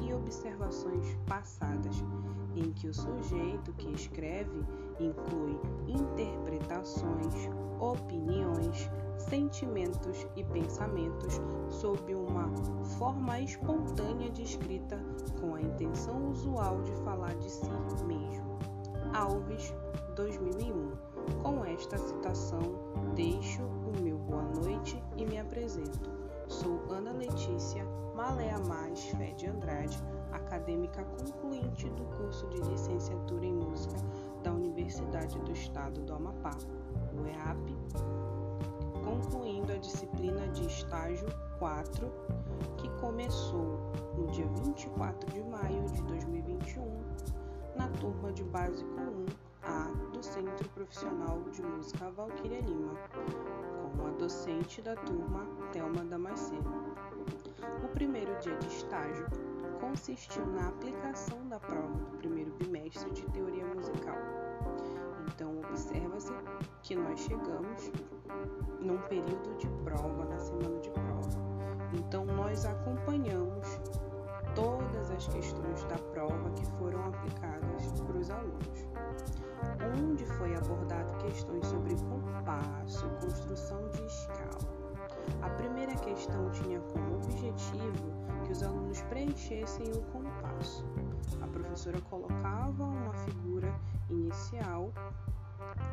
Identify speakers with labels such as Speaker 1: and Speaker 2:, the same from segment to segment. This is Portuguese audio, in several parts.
Speaker 1: e observações passadas, em que o sujeito que escreve inclui interpretações, opiniões, sentimentos e pensamentos sob uma forma espontânea de escrita com a intenção usual de falar de si mesmo. Alves, 2001. Com esta citação, deixo o meu boa noite e me apresento. Ana Letícia Malea Mais Fé de Andrade, acadêmica concluinte do curso de licenciatura em música da Universidade do Estado do Amapá, o EAP, concluindo a disciplina de estágio 4, que começou no dia 24 de maio de 2021, na turma de Básico 1A do Centro Profissional de Música Valquíria Lima, com a docente da turma, Thelma Damasceno. O primeiro dia de estágio consistiu na aplicação da prova do primeiro bimestre de teoria musical. Então, observa-se que nós chegamos num período de prova, na semana de prova. Então, nós acompanhamos todas as questões da prova que foram aplicadas para os alunos, onde foi abordado questões sobre compasso, construção de escala. A primeira questão tinha como objetivo que os alunos preenchessem o compasso. A professora colocava uma figura inicial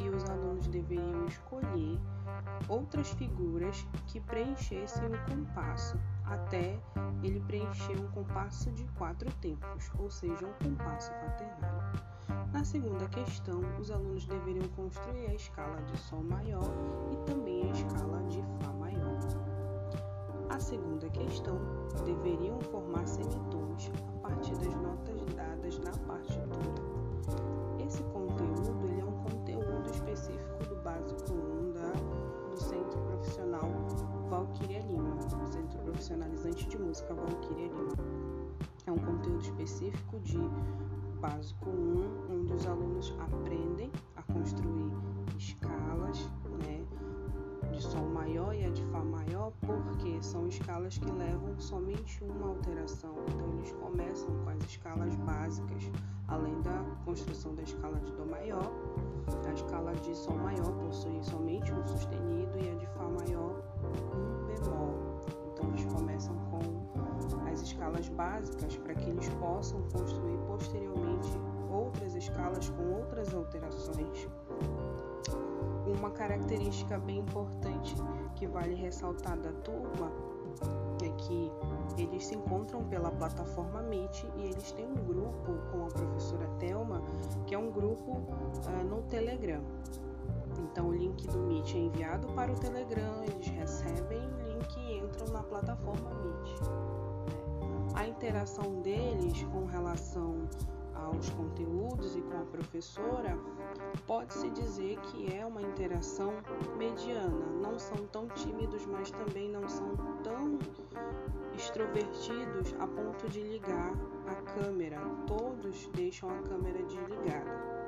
Speaker 1: e os alunos deveriam escolher outras figuras que preenchessem o compasso até ele preencher um compasso de quatro tempos, ou seja, um compasso quaternário. Na segunda questão, os alunos deveriam construir a escala de Sol maior e também a escala de Fá maior. A segunda questão, deveriam formar semitons a partir das notas dadas na partitura. Esse conteúdo ele é um conteúdo específico do básico 1 da, do Centro Profissional Valquíria Lima, Centro Profissionalizante de Música Valquíria Lima. É um conteúdo específico de básico 1, onde os alunos aprendem a construir escalas, né, de Sol maior e a de Fá maior, porque são escalas que levam somente uma alteração. Então, eles começam com as escalas básicas, além da construção da escala de Dó maior. A escala de Sol maior possui somente um sustenido e a de Fá maior um bemol. Então, eles começam com as escalas básicas para que eles possam construir posteriormente outras escalas com outras alterações. Uma característica bem importante que vale ressaltar da turma é que eles se encontram pela plataforma Meet e eles têm um grupo com a professora Thelma, que é um grupo uh, no Telegram. Então o link do Meet é enviado para o Telegram, eles recebem o link e entram na plataforma Meet. A interação deles com relação aos conteúdos e com a professora, pode-se dizer que é uma interação mediana. Não são tão tímidos, mas também não são tão extrovertidos a ponto de ligar a câmera. Todos deixam a câmera desligada.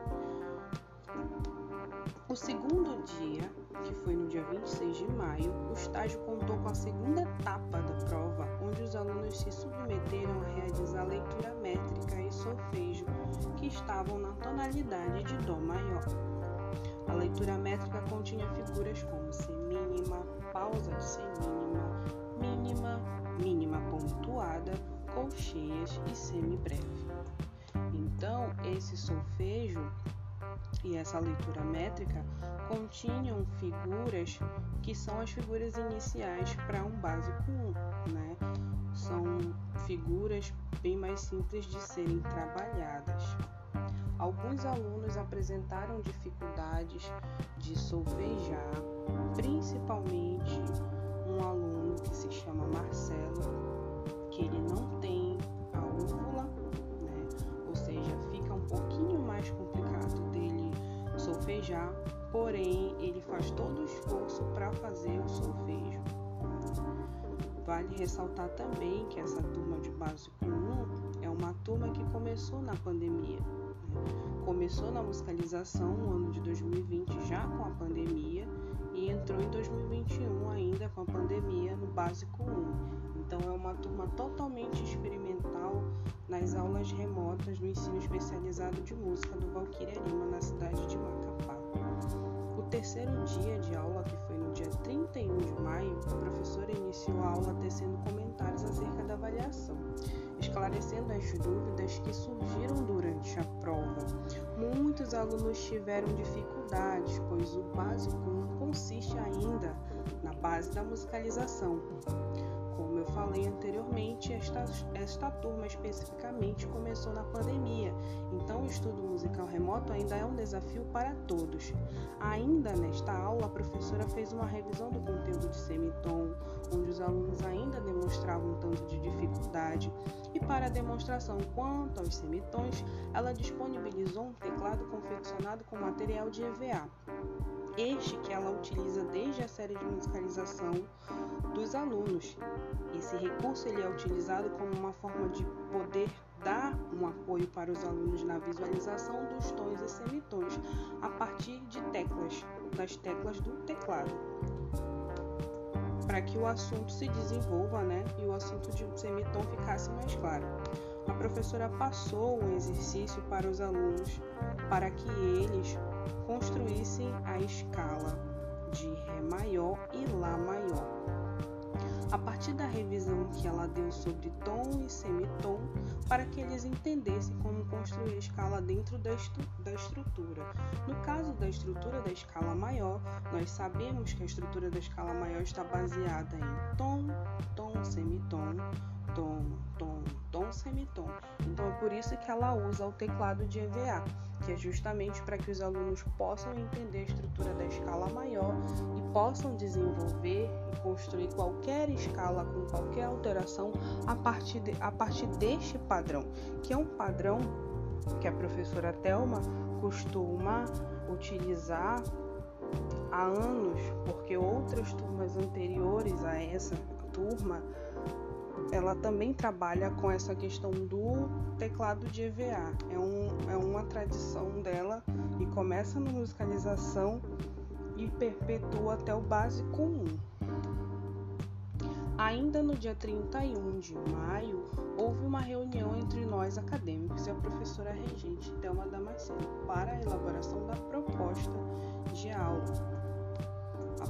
Speaker 1: O segundo dia, que foi no dia 26 de maio, o estágio contou com a segunda etapa da prova, onde os alunos se submeteram a realizar leitura métrica e solfejo, que estavam na tonalidade de Dó maior. A leitura métrica continha figuras como semínima, pausa de semínima, mínima, mínima pontuada, colcheias e semibreve. Então, esse solfejo e essa leitura métrica continham figuras que são as figuras iniciais para um básico 1, né? São figuras bem mais simples de serem trabalhadas. Alguns alunos apresentaram dificuldades de solfejar, principalmente um aluno que se chama Marcelo, que ele não tem a úvula, né? Ou seja, fica um pouquinho mais complicado solfejar, porém ele faz todo o esforço para fazer o solfejo. Vale ressaltar também que essa turma de básico 1 é uma turma que começou na pandemia. Né? Começou na musicalização no ano de 2020 já com a pandemia e entrou em 2021 ainda com a pandemia no básico 1. Então é uma turma totalmente experimental nas aulas remotas do ensino especializado de música do Valquíria Lima, na cidade de Macapá. O terceiro dia de aula, que foi no dia 31 de maio, a professora iniciou a aula tecendo comentários acerca da avaliação, esclarecendo as dúvidas que surgiram durante a prova. Muitos alunos tiveram dificuldades, pois o básico não consiste ainda na base da musicalização eu falei anteriormente, esta, esta turma especificamente começou na pandemia, então o estudo musical remoto ainda é um desafio para todos. Ainda nesta aula, a professora fez uma revisão do conteúdo de semitom, onde os alunos ainda demonstravam um tanto de dificuldade, e para a demonstração quanto aos semitons, ela disponibilizou um teclado confeccionado com material de EVA este que ela utiliza desde a série de musicalização dos alunos. Esse recurso ele é utilizado como uma forma de poder dar um apoio para os alunos na visualização dos tons e semitons a partir de teclas, das teclas do teclado. Para que o assunto se desenvolva, né, e o assunto de semitom ficasse mais claro. A professora passou um exercício para os alunos para que eles construíssem a escala de Ré maior e Lá maior. A partir da revisão que ela deu sobre tom e semitom, para que eles entendessem como construir a escala dentro da, da estrutura. No caso da estrutura da escala maior, nós sabemos que a estrutura da escala maior está baseada em tom, tom, semitom, tom, tom, tom, semitom. Então é por isso que ela usa o teclado de EVA, que é justamente para que os alunos possam entender a estrutura da escala maior e possam desenvolver e construir qualquer escala com qualquer alteração a partir, de, a partir deste padrão, que é um padrão que a professora Telma costuma utilizar há anos, porque outras turmas anteriores a essa turma ela também trabalha com essa questão do teclado de EVA. É, um, é uma tradição dela e começa na musicalização e perpetua até o básico 1. Ainda no dia 31 de maio, houve uma reunião entre nós acadêmicos e a professora regente Thelma Damasceno para a elaboração da proposta de aula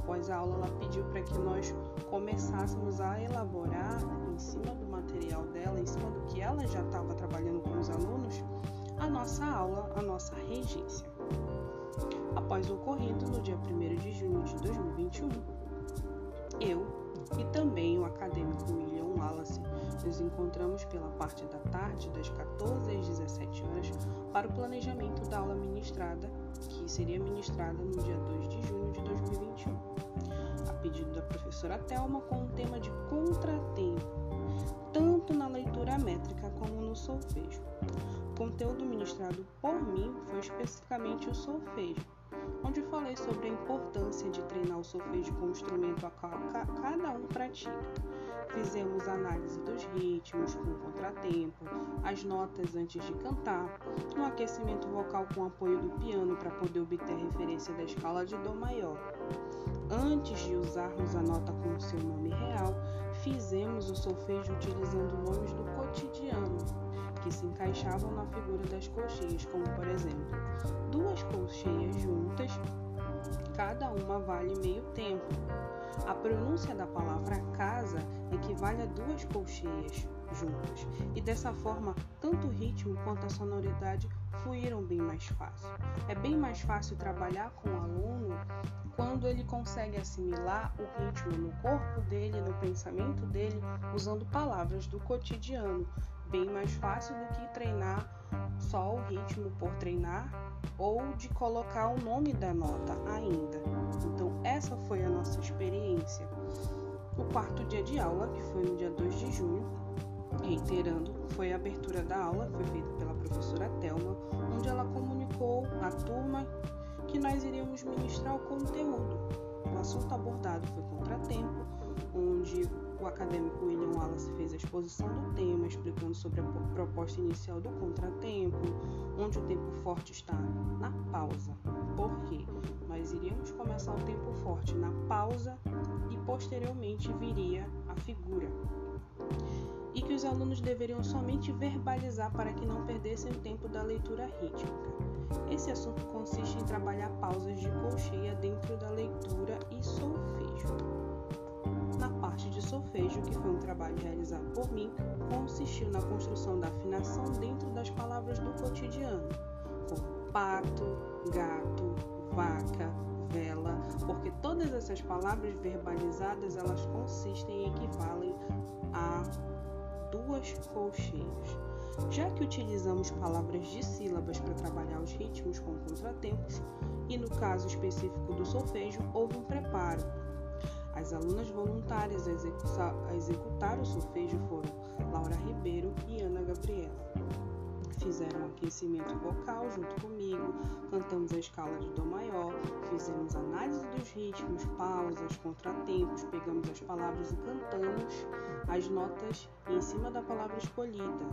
Speaker 1: após a aula, ela pediu para que nós começássemos a elaborar, em cima do material dela, em cima do que ela já estava trabalhando com os alunos, a nossa aula, a nossa regência. Após o ocorrido, no dia 1 de junho de 2021, eu e também o acadêmico William Wallace nos encontramos pela parte da tarde, das 14 às 17 horas, para o planejamento da aula ministrada, que seria ministrada no dia 2 de junho de 2021, a pedido da professora Telma, com o tema de contratempo, tanto na leitura métrica como no solfejo. O conteúdo ministrado por mim foi especificamente o solfejo, onde falei sobre a importância de treinar o solfejo com o instrumento a cada um pratica Fizemos análise dos ritmos com contratempo, as notas antes de cantar, um aquecimento vocal com apoio do piano para poder obter referência da escala de Dó maior. Antes de usarmos a nota com seu nome real, fizemos o solfejo utilizando nomes do cotidiano, que se encaixavam na figura das colcheias, como por exemplo, duas colcheias juntas, cada uma vale meio tempo. A pronúncia da palavra casa equivale a duas colcheias juntas, e dessa forma, tanto o ritmo quanto a sonoridade fluíram bem mais fácil. É bem mais fácil trabalhar com o aluno quando ele consegue assimilar o ritmo no corpo dele, no pensamento dele, usando palavras do cotidiano. Bem mais fácil do que treinar só o ritmo por treinar ou de colocar o nome da nota ainda. Então, essa foi a nossa experiência. O quarto dia de aula, que foi no dia 2 de junho, reiterando, foi a abertura da aula, foi feita pela nós iríamos ministrar o conteúdo. O assunto abordado foi contratempo, onde o acadêmico William Wallace fez a exposição do tema, explicando sobre a proposta inicial do contratempo, onde o tempo forte está na pausa. Por quê? Nós iríamos começar o tempo forte na pausa e posteriormente viria a figura. E que os alunos deveriam somente verbalizar para que não perdessem o tempo da leitura rítmica. Esse assunto consiste em trabalhar pausas de colcheia dentro da leitura e solfejo. Na parte de solfejo, que foi um trabalho realizado por mim, consistiu na construção da afinação dentro das palavras do cotidiano, como pato, gato, vaca, vela, porque todas essas palavras verbalizadas elas consistem e equivalem a duas colcheias. Já que utilizamos palavras de sílabas para trabalhar os ritmos com contratempos, e no caso específico do solfejo, houve um preparo. As alunas voluntárias a executar, o solfejo foram Laura Ribeiro e Ana Gabriela fizeram aquecimento vocal junto comigo, cantamos a escala de Dó maior, fizemos análise dos ritmos, pausas, contratempos, pegamos as palavras e cantamos as notas em cima da palavra escolhida.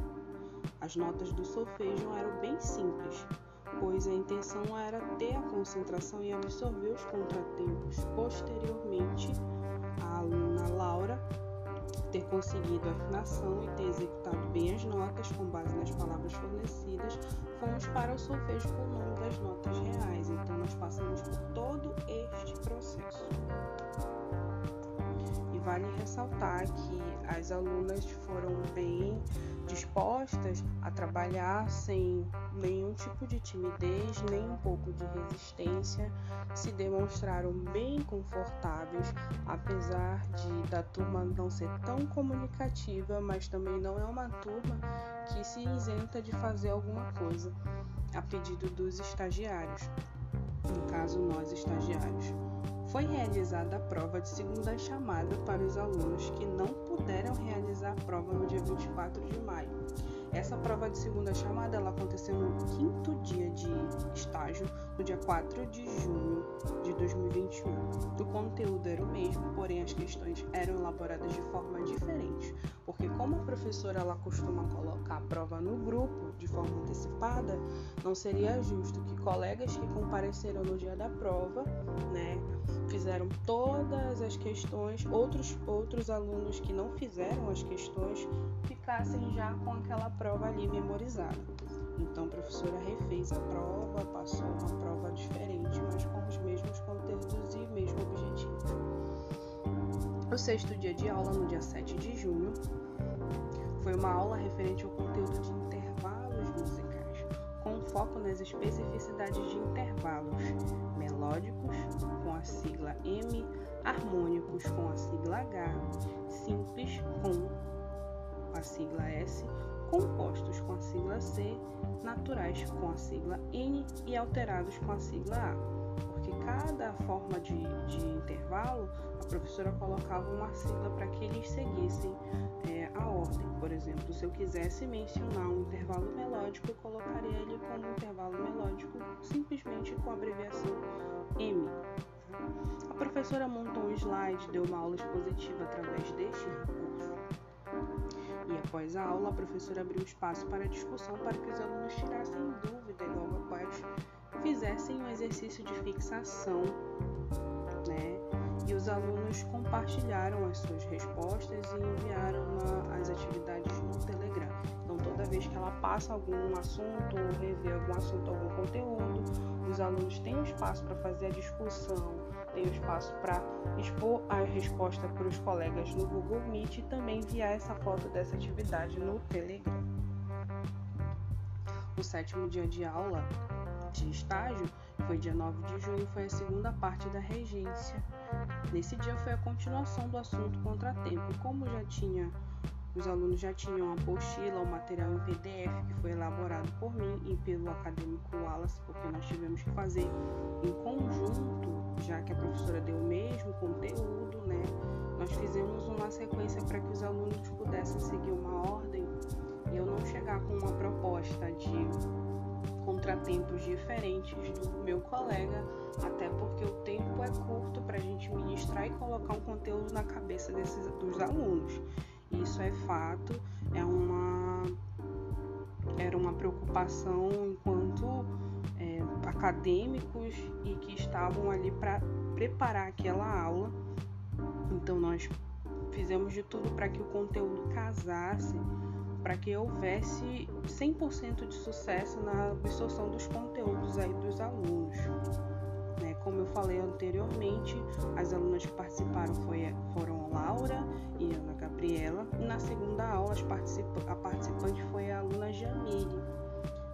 Speaker 1: As notas do solfejo eram bem simples, pois a intenção era ter a concentração e absorver os contratempos. Posteriormente, a aluna Laura ter conseguido a afinação e ter executado bem as notas com base nas palavras fornecidas, fomos para o solfejo com o nome das notas reais. Então, nós passamos por todo este processo. E vale ressaltar que as alunas foram bem dispostas a trabalhar sem nenhum tipo de timidez, nem um pouco de resistência, se demonstraram bem confortáveis, apesar de da turma não ser tão comunicativa, mas também não é uma turma que se isenta de fazer alguma coisa a pedido dos estagiários, no caso nós estagiários. Foi realizada a prova de segunda chamada para os alunos que não puderam realizar a prova no dia 24 de maio. Essa prova de segunda chamada ela aconteceu no quinto dia de estágio, no dia 4 de junho de 2021. O conteúdo era o mesmo, porém as questões eram elaboradas de forma diferente, porque como a professora ela costuma colocar a prova no grupo de forma antecipada, não seria justo que colegas que compareceram no dia da prova, né, fizeram todas as questões, outros outros alunos que não fizeram as questões ficassem já com aquela prova ali memorizada. Então a professora refez a prova, passou uma prova diferente, mas com os mesmos conteúdos e mesmo objetivo. O sexto dia de aula, no dia 7 de junho, foi uma aula referente ao conteúdo de intervalos musicais, com foco nas especificidades de intervalos melódicos, com a sigla M, harmônicos, com a sigla H, simples, com a sigla S, compostos com a sigla C, naturais com a sigla N e alterados com a sigla A. Porque cada forma de, de intervalo, a professora colocava uma sigla para que eles seguissem é, a ordem. Por exemplo, se eu quisesse mencionar um intervalo melódico, eu colocaria ele como intervalo melódico simplesmente com a abreviação M. A professora montou um slide, deu uma aula expositiva através deste recurso. E após a aula, a professora abriu espaço para discussão para que os alunos tirassem dúvida e logo após fizessem um exercício de fixação, né? E os alunos compartilharam as suas respostas e enviaram as atividades no Telegram. Então, toda vez que ela passa algum assunto ou revê algum assunto, algum conteúdo, os alunos têm um espaço para fazer a discussão, tem espaço para expor a resposta para os colegas no Google Meet e também enviar essa foto dessa atividade no Telegram. O sétimo dia de aula de estágio foi dia 9 de junho, foi a segunda parte da regência. Nesse dia foi a continuação do assunto contratempo. Como já tinha os alunos já tinham a apostila, o material em PDF que foi elaborado por mim e pelo acadêmico Wallace, porque nós tivemos que fazer em conjunto, já que a professora deu o mesmo conteúdo, né? Nós fizemos uma sequência para que os alunos pudessem seguir uma ordem e eu não chegar com uma proposta de contratempos diferentes do meu colega, até porque o tempo é curto para a gente ministrar e colocar um conteúdo na cabeça desses, dos alunos. Isso é fato, é uma era uma preocupação enquanto é, acadêmicos e que estavam ali para preparar aquela aula. Então nós fizemos de tudo para que o conteúdo casasse, para que houvesse 100% de sucesso na absorção dos conteúdos aí dos alunos. Falei anteriormente, as alunas que participaram foi, foram Laura e Ana Gabriela, na segunda aula a participante foi a aluna Jamile.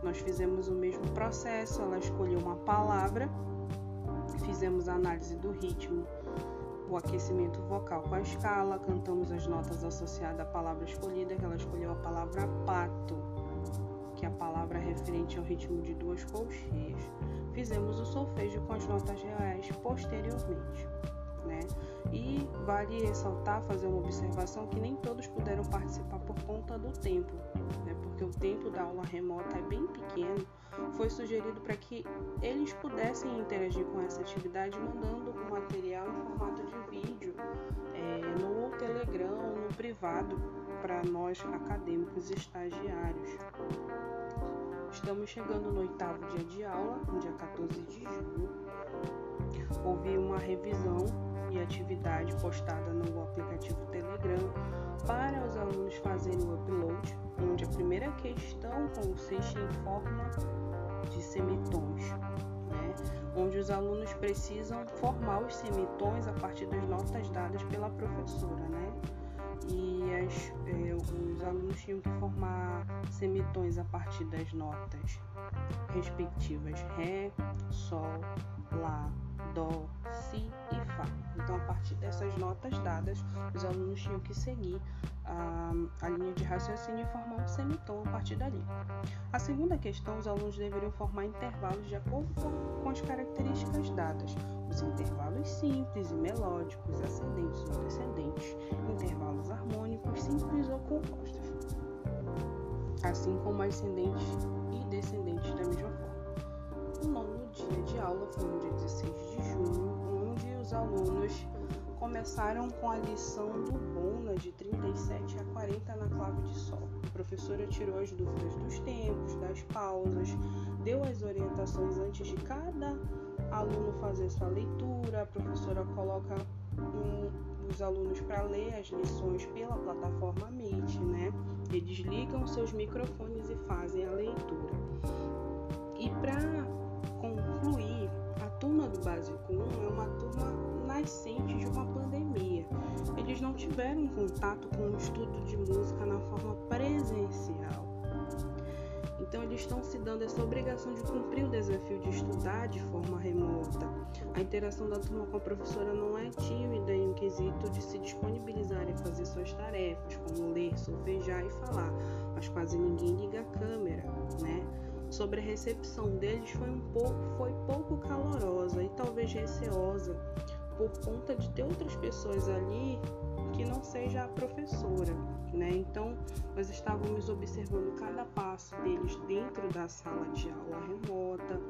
Speaker 1: Nós fizemos o mesmo processo, ela escolheu uma palavra, fizemos a análise do ritmo, o aquecimento vocal com a escala, cantamos as notas associadas à palavra escolhida, que ela escolheu a palavra pato, que é a palavra referente ao ritmo de duas colcheias. Fizemos o solfejo com as notas reais posteriormente. Né? E vale ressaltar, fazer uma observação que nem todos puderam participar por conta do tempo, né? porque o tempo da aula remota é bem pequeno. Foi sugerido para que eles pudessem interagir com essa atividade mandando o material em formato de vídeo é, no Telegram no privado para nós acadêmicos estagiários. Estamos chegando no oitavo dia de aula, no dia 14 de junho. Houve uma revisão e atividade postada no aplicativo Telegram para os alunos fazerem o upload, onde a primeira questão consiste em forma de semitons, né? onde os alunos precisam formar os semitons a partir das notas dadas pela professora. Né? E as, eh, os alunos tinham que formar semitons a partir das notas respectivas Ré, Sol, Lá, Dó, Si e Fá. Então, a partir dessas notas dadas, os alunos tinham que seguir a, a linha de raciocínio e formar um semitom a partir dali. A segunda questão, os alunos deveriam formar intervalos de acordo com as características dadas, os intervalos simples e melódicos, ascendentes ou descendentes, intervalos harmônicos, simples ou compostos, assim como ascendentes e descendentes da mesma forma. O nono dia de aula foi no dia 16 de junho, onde os alunos começaram com a lição do Bona de 37 a 40 na clave de sol. A professora tirou as dúvidas dos tempos, das pausas, deu as orientações antes de cada aluno fazer sua leitura. A professora coloca um, os alunos para ler as lições pela plataforma Meet, né? Eles ligam seus microfones e fazem a leitura. E para do Básico 1 é uma turma nascente de uma pandemia. Eles não tiveram contato com o estudo de música na forma presencial. Então, eles estão se dando essa obrigação de cumprir o desafio de estudar de forma remota. A interação da turma com a professora não é tímida em um quesito de se disponibilizar a fazer suas tarefas, como ler, solfejar e falar, mas quase ninguém liga a câmera, né? Sobre a recepção deles foi um pouco foi pouco calorosa e talvez receosa por conta de ter outras pessoas ali que não seja a professora, né? Então, nós estávamos observando cada passo deles dentro da sala de aula remota,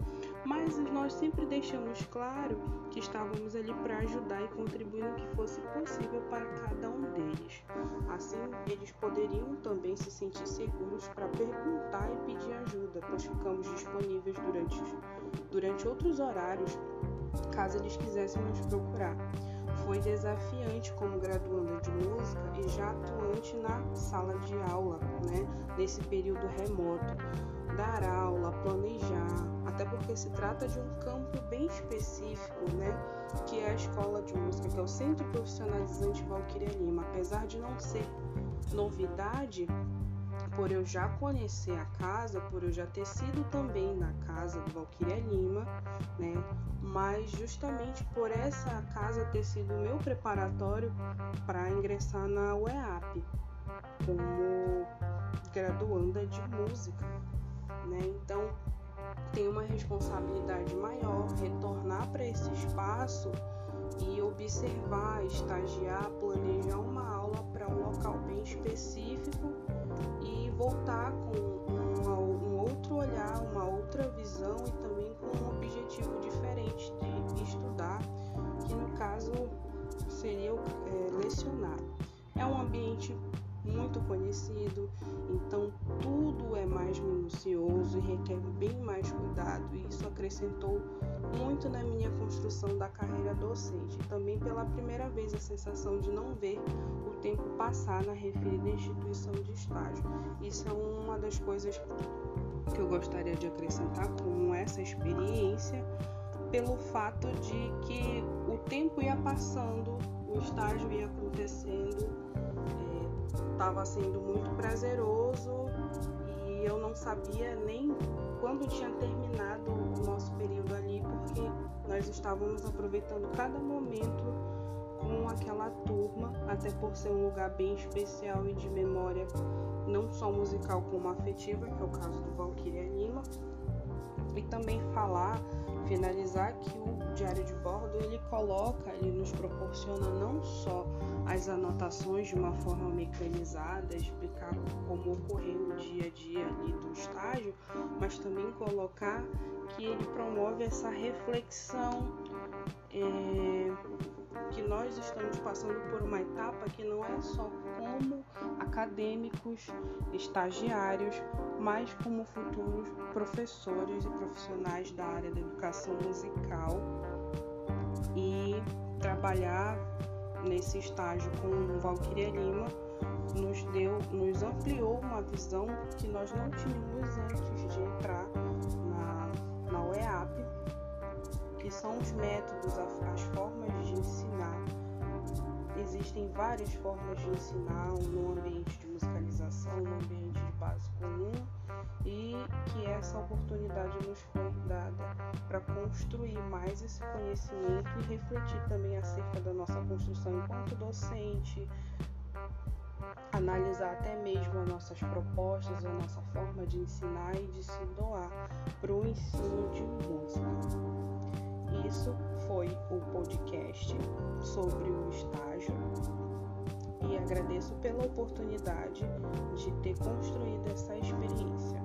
Speaker 1: mas nós sempre deixamos claro que estávamos ali para ajudar e contribuir no que fosse possível para cada um deles. Assim, eles poderiam também se sentir seguros para perguntar e pedir ajuda, pois ficamos disponíveis durante, durante outros horários, caso eles quisessem nos procurar foi desafiante como graduanda de música e já atuante na sala de aula, né, nesse período remoto. Dar aula, planejar, até porque se trata de um campo bem específico, né, que é a escola de música, que é o Centro Profissionalizante Valquíria Lima. Apesar de não ser novidade, por eu já conhecer a casa, por eu já ter sido também na casa do Valquíria Lima, né? Mas justamente por essa casa ter sido meu preparatório para ingressar na UEAP como graduanda de música, né? Então tem uma responsabilidade maior retornar para esse espaço e observar, estagiar, planejar uma aula para um local bem específico e voltar com olhar, uma outra visão e também com um objetivo diferente de estudar, que no caso seria é, lecionar. É um ambiente muito conhecido, então tudo é mais minucioso e requer bem mais cuidado, e isso acrescentou muito na minha construção da carreira docente. Também pela primeira vez a sensação de não ver o tempo passar na referida instituição de estágio. Isso é uma das coisas que eu gostaria de acrescentar com essa experiência, pelo fato de que o tempo ia passando, o estágio ia acontecendo, estava é, sendo muito prazeroso e eu não sabia nem quando tinha terminado o nosso período ali, porque nós estávamos aproveitando cada momento com aquela turma, até por ser um lugar bem especial e de memória, não só musical como afetiva, que é o caso do Valkyria Lima, e também falar, finalizar que o diário de bordo ele coloca, ele nos proporciona não só as anotações de uma forma mecanizada, explicar como ocorreu o dia a dia ali do estágio, mas também colocar que ele promove essa reflexão é, que nós estamos passando por uma etapa que não é só como acadêmicos, estagiários, mas como futuros professores e profissionais da área da educação musical. E trabalhar nesse estágio com Valquíria Lima nos deu, nos ampliou uma visão que nós não tínhamos antes de entrar na, na UEAP, que são os métodos, as formas de ensinar. Existem várias formas de ensinar no ambiente de musicalização, no ambiente de base comum, e que essa oportunidade nos foi dada para construir mais esse conhecimento e refletir também acerca da nossa construção enquanto docente, analisar até mesmo as nossas propostas, a nossa forma de ensinar e de se doar para o ensino de música. Isso foi o podcast sobre o estágio e agradeço pela oportunidade de ter construído essa experiência.